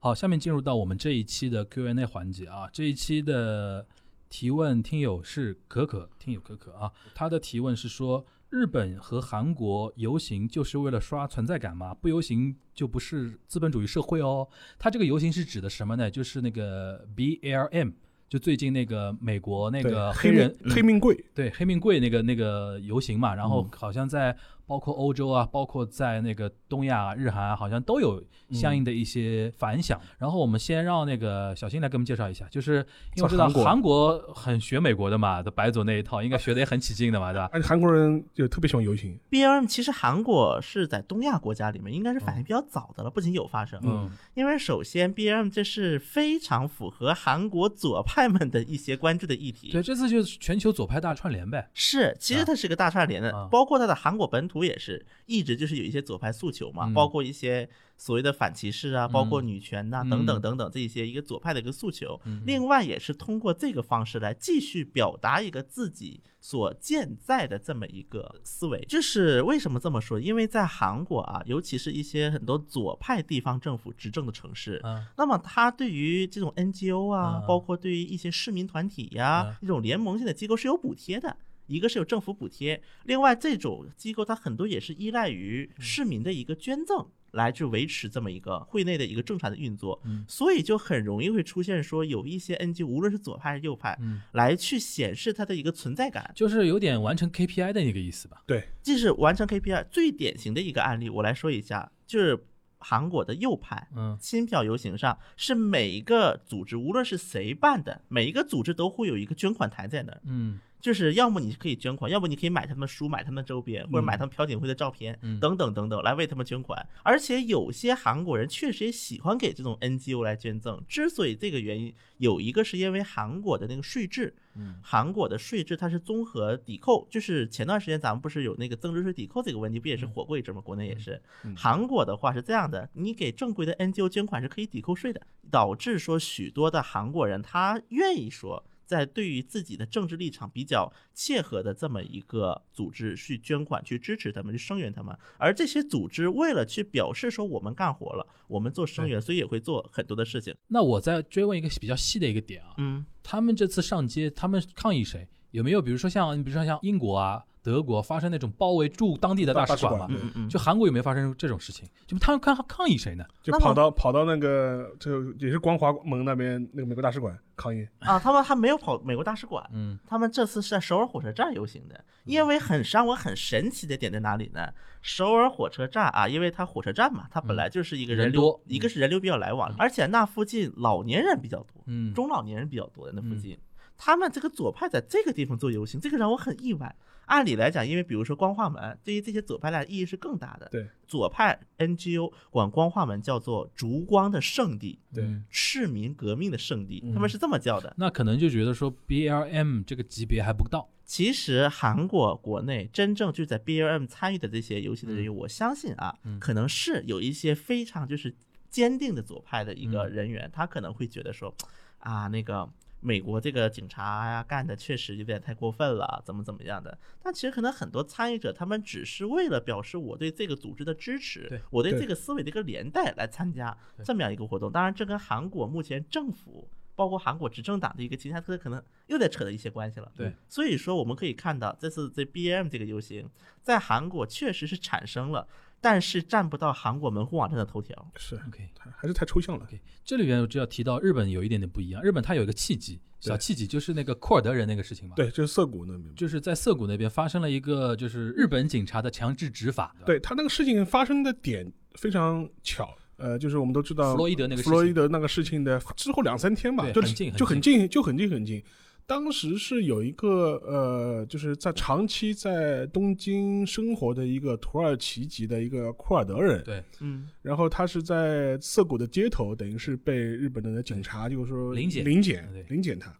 好，下面进入到我们这一期的 Q&A 环节啊，这一期的提问听友是可可，听友可可啊，他的提问是说，日本和韩国游行就是为了刷存在感吗？不游行就不是资本主义社会哦。他这个游行是指的什么呢？就是那个 BLM，就最近那个美国那个黑黑人命黑命贵，对黑命贵那个那个游行嘛，然后嗯好像在包括欧洲啊，包括在那个东亚、啊、日韩啊，好像都有相应的一些反响。然后我们先让那个小新来给我们介绍一下，就是因为我知道韩国很学美国的嘛，的白左那一套，应该学的也很起劲的嘛，对吧？而且韩国人就特别喜欢游行，B L M 其实韩国是在东亚国家里面应该是反应比较早的了，不仅有发生，嗯因为首先 B L M 这是非常符合韩国左派们的一些关注的议题。对，这次就是全球左派大串联呗。是，其实它是个大串联的，啊包括它的韩国本土也是，一直就是有一些左派诉求嘛，嗯包括一些所谓的反歧视啊，包括女权呐、嗯等等等等这一些一个左派的一个诉求。嗯另外也是通过这个方式来继续表达一个自己所健在的这么一个思维。这是为什么这么说？因为在韩国啊，尤其是一些很多左派地方政府执政的城市，嗯那么他对于这种 NGO 啊，嗯包括对于一些市民团体呀、嗯一种联盟性的机构是有补贴的。一个是有政府补贴，另外这种机构它很多也是依赖于市民的一个捐赠。来去维持这么一个会内的一个正常的运作，嗯所以就很容易会出现说有一些 NGO，无论是左派还是右派，嗯来去显示它的一个存在感，就是有点完成 KPI 的那个意思吧。对，这是完成 KPI 最典型的一个案例。我来说一下，就是韩国的右派，嗯亲票游行上是每一个组织，无论是谁办的，每一个组织都会有一个捐款台在那儿。嗯就是要么你可以捐款，要么你可以买他们书、买他们周边，或者买他们朴槿惠的照片，嗯等等等等，来为他们捐款。而且有些韩国人确实也喜欢给这种 NGO 来捐赠。之所以这个原因，有一个是因为韩国的那个税制，嗯韩国的税制它是综合抵扣，就是前段时间咱们不是有那个增值税抵扣这个问题，不也是火过一阵吗？国内也是。嗯韩国的话是这样的，你给正规的 NGO 捐款是可以抵扣税的，导致说许多的韩国人他愿意说。在对于自己的政治立场比较切合的这么一个组织去捐款、去支持他们、去声援他们，而这些组织为了去表示说我们干活了，我们做声援，所以也会做很多的事情。那我再追问一个比较细的一个点啊，嗯，他们这次上街，他们抗议谁？有没有比如说像，比如说像英国啊、德国发生那种包围驻当地的大使馆嘛？嗯嗯嗯，就韩国有没有发生这种事情？就他们抗抗议谁呢？就跑到跑到那个就也是光华门那边那个美国大使馆抗议，啊，他们还没有跑美国大使馆，嗯他们这次是在首尔火车站游行的，因为很让我很神奇的点在哪里呢？首尔火车站啊，因为它火车站嘛，它本来就是一个人流，人一个是人流比较来往，而且那附近老年人比较多，嗯，中老年人比较多的那附近，他们这个左派在这个地方做游行，这个让我很意外。按理来讲，因为比如说光化门，对于这些左派来讲意义是更大的。对，左派 NGO 管光化门叫做烛光的圣地，对嗯市民革命的圣地，嗯他们是这么叫的。那可能就觉得说 BLM 这个级别还不到。其实韩国国内真正就在 BLM 参与的这些游行的人员，我相信啊，嗯可能是有一些非常就是坚定的左派的一个嗯人员，他可能会觉得说，啊，那个美国这个警察呀、干的确实有点太过分了，怎么怎么样的。但其实可能很多参与者，他们只是为了表示我对这个组织的支持对，我对这个思维的一个连带来参加这么样一个活动。当然，这跟韩国目前政府。包括韩国执政党的一个其他特可能又在扯到一些关系了。对，所以说我们可以看到，这次这 BM 这个游行在韩国确实是产生了，但是占不到韩国门户网站的头条。是 OK 还还是太抽象了。OK，这里边我就要提到日本有一点点不一样，日本它有一个契机，小契机就是那个库尔德人那个事情嘛。。对，就是涩谷那边。就是在涩谷那边发生了一个，就是日本警察的强制执法。对他那个事情发生的点非常巧，呃，就是我们都知道弗洛伊德那个事情弗洛伊德那个事情的之后两三天吧，就很近就很很近，就很近很近。当时是有一个呃，就是在长期在东京生活的一个土耳其籍的一个库尔德人，对，嗯。然后他是在涩谷的街头，等于是被日本的警察就是说临检。临检对临检他，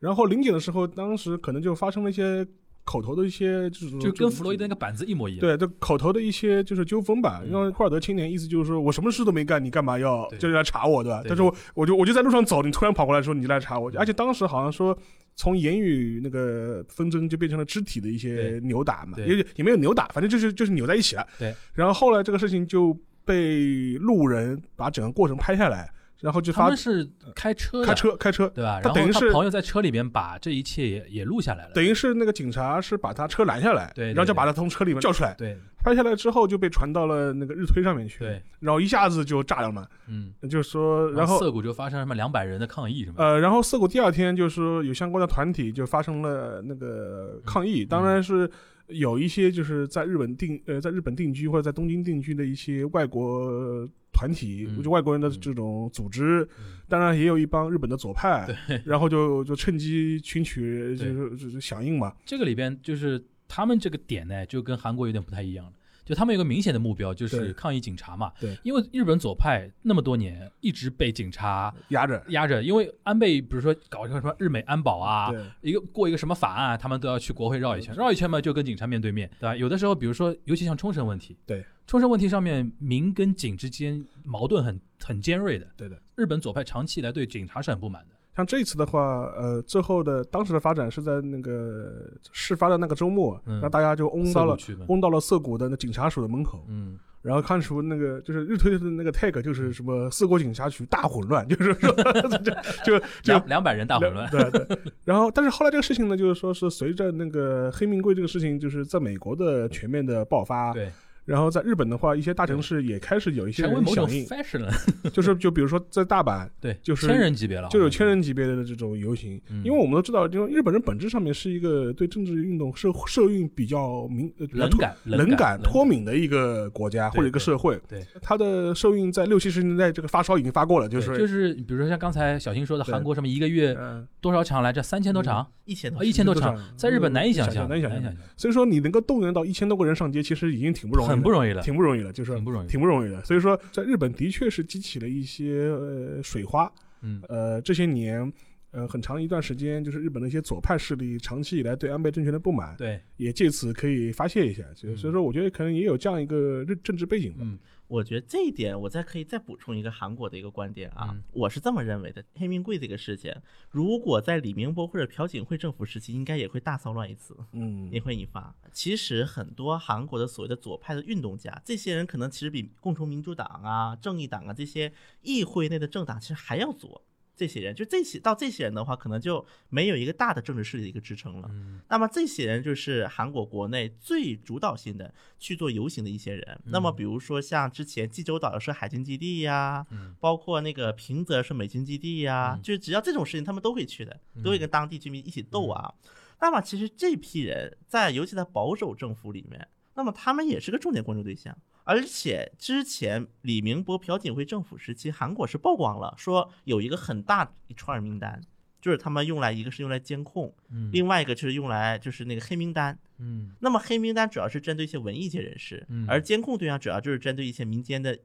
然后临检的时候，当时可能就发生了一些口头的一些就是就跟弗洛伊德那个板子一模一样。对，这口头的一些就是纠纷吧。嗯因为库尔德青年意思就是说我什么事都没干，你干嘛要就是来查我，对吧？但是我我就我就在路上走，你突然跑过来说你来查我，而且当时好像说从言语那个纷争就变成了肢体的一些扭打嘛，也也没有扭打，反正就是就是扭在一起了。对，然后后来这个事情就被路人把整个过程拍下来，然后就发他们是开车，开车开车，对吧？然后他他等于是朋友在车里边把这一切也也录下来了。等于是那个警察是把他车拦下来，对然后就把他从车里面叫出来，对拍下来之后就被传到了那个日推上面去，对，然后一下子就炸了嘛，嗯，就是说，然后涩谷就发生什么两百人的抗议什么。呃，然后涩谷第二天就是说有相关的团体就发生了那个抗议，当然是有一些就是在日本定呃在日本定居或者在东京定居的一些外国团体，嗯。就外国人的这种组织，嗯。当然也有一帮日本的左派，(laughs) 然后就就趁机群取就是就是响应嘛，这个里边就是他们这个点呢，就跟韩国有点不太一样了。就他们有个明显的目标，就是抗议警察嘛。对，因为日本左派那么多年一直被警察压着，压着，因为安倍比如说搞一个什么日美安保啊，对一个过一个什么法案，他们都要去国会绕一圈，绕一圈嘛就跟警察面对面，对吧？有的时候，比如说，尤其像冲绳问题，对冲绳问题上面民跟警之间矛盾很很尖锐的，对的。日本左派长期以来对警察是很不满的。像这一次的话，呃，最后的当时的发展是在那个事发的那个周末，嗯让大家就嗡到了嗡到了涩谷的那警察署的门口，嗯，然后看出那个就是日推的那个 tag 就是什么涩谷警察局大混乱，就是说 (laughs) 就就两百人大混乱，对对。然后，但是后来这个事情呢，就是说是随着那个黑名贵这个事情，就是在美国的全面的爆发，对。然后在日本的话，一些大城市也开始有一些人响应，了，(laughs) 就是就比如说在大阪，(laughs) 对，就是千人级别了，就有千人级别的这种游行。因为我们都知道，因为日本人本质上面是一个对政治运动社社运比较敏冷感冷感脱敏的一个国家或者一个社会。对，他的社运在六七十年代这个发烧已经发过了，就是就是比如说像刚才小新说的，韩国什么一个月多少场来着？三千多场，一千多一千多场，在日本难以想象，难以想象。所以说你能够动员到一千多个人上街，其实已经挺不容易，很不容易的，挺不容易的。就是挺不容易，挺不容易的。所以说，在日本的确是激起了一些呃水花。嗯，呃，这些年，呃，很长一段时间，就是日本的一些左派势力长期以来对安倍政权的不满，对，也借此可以发泄一下。所以说，我觉得可能也有这样一个政治背景吧。嗯。我觉得这一点，我再可以再补充一个韩国的一个观点啊，我是这么认为的：黑名贵这个事情，如果在李明博或者朴槿惠政府时期，应该也会大骚乱一次，嗯，也会引发。其实很多韩国的所谓的左派的运动家，这些人可能其实比共同民主党啊、正义党啊这些议会内的政党其实还要左。这些人就这些到这些人的话，可能就没有一个大的政治势力的一个支撑了。那么这些人就是韩国国内最主导性的去做游行的一些人。那么比如说像之前济州岛的是海军基地呀，包括那个平泽是美军基地呀，就是只要这种事情，他们都会去的，都会跟当地居民一起斗啊。那么其实这批人在尤其在保守政府里面，那么他们也是个重点关注对象。而且之前李明博、朴槿惠政府时期，韩国是曝光了，说有一个很大一串名单，就是他们用来一个是用来监控，另外一个就是用来就是那个黑名单，嗯，那么黑名单主要是针对一些文艺界人士，而监控对象主要就是针对一些民间的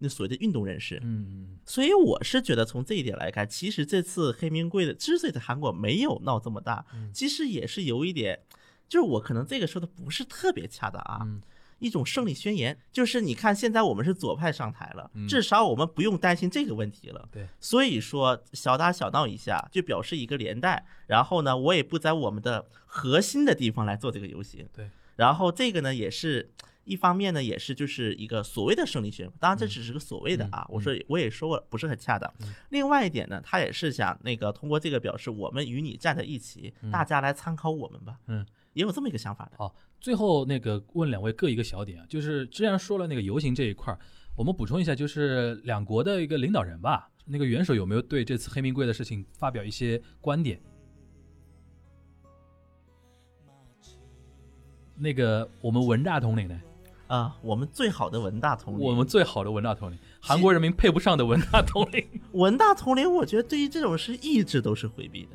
那所谓的运动人士，嗯，所以我是觉得从这一点来看，其实这次黑名贵的之所以在韩国没有闹这么大，其实也是有一点，就是我可能这个说的不是特别恰当啊。一种胜利宣言，就是你看，现在我们是左派上台了，至少我们不用担心这个问题了。对，所以说小打小闹一下，就表示一个连带。然后呢，我也不在我们的核心的地方来做这个游行。对，然后这个呢，也是一方面呢，也是就是一个所谓的胜利宣言。当然，这只是个所谓的啊，我说我也说过不是很恰当。另外一点呢，他也是想那个通过这个表示，我们与你站在一起，大家来参考我们吧。嗯。也有这么一个想法的。好，最后那个问两位各一个小点啊，就是既然说了那个游行这一块儿，我们补充一下，就是两国的一个领导人吧，那个元首有没有对这次黑名贵的事情发表一些观点？那个我们文大统领呢？啊，我们最好的文大统领，我们最好的文大统领，韩国人民配不上的文大统领。文大统领，我觉得对于这种事一直都是回避的。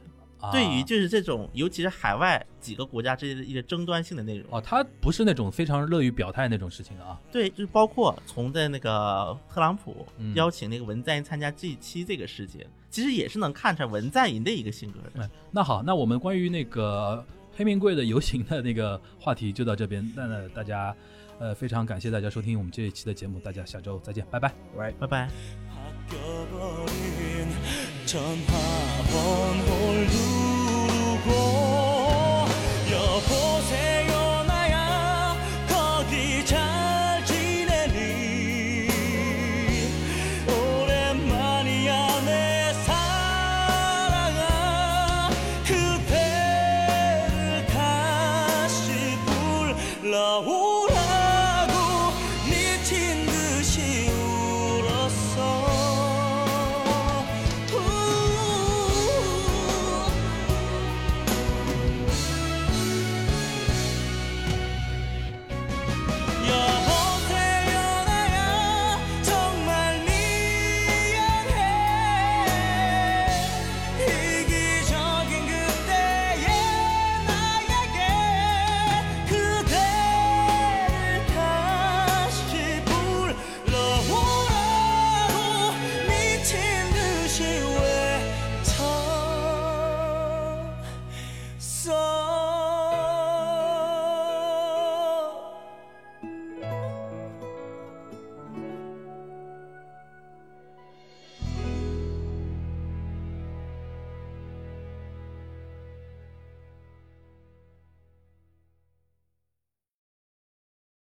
对于就是这种，尤其是海外几个国家之间的一些争端性的内容，哦，他不是那种非常乐于表态那种事情的啊。对，就是包括从在那个特朗普邀请那个文在寅参加 G 七这个事情，其实也是能看出来文在寅的一个性格的。那好，那我们关于那个黑名贵的游行的那个话题就到这边。那那，大家呃非常感谢大家收听我们这一期的节目，大家下周再见，拜拜，拜拜拜。 전화번 누르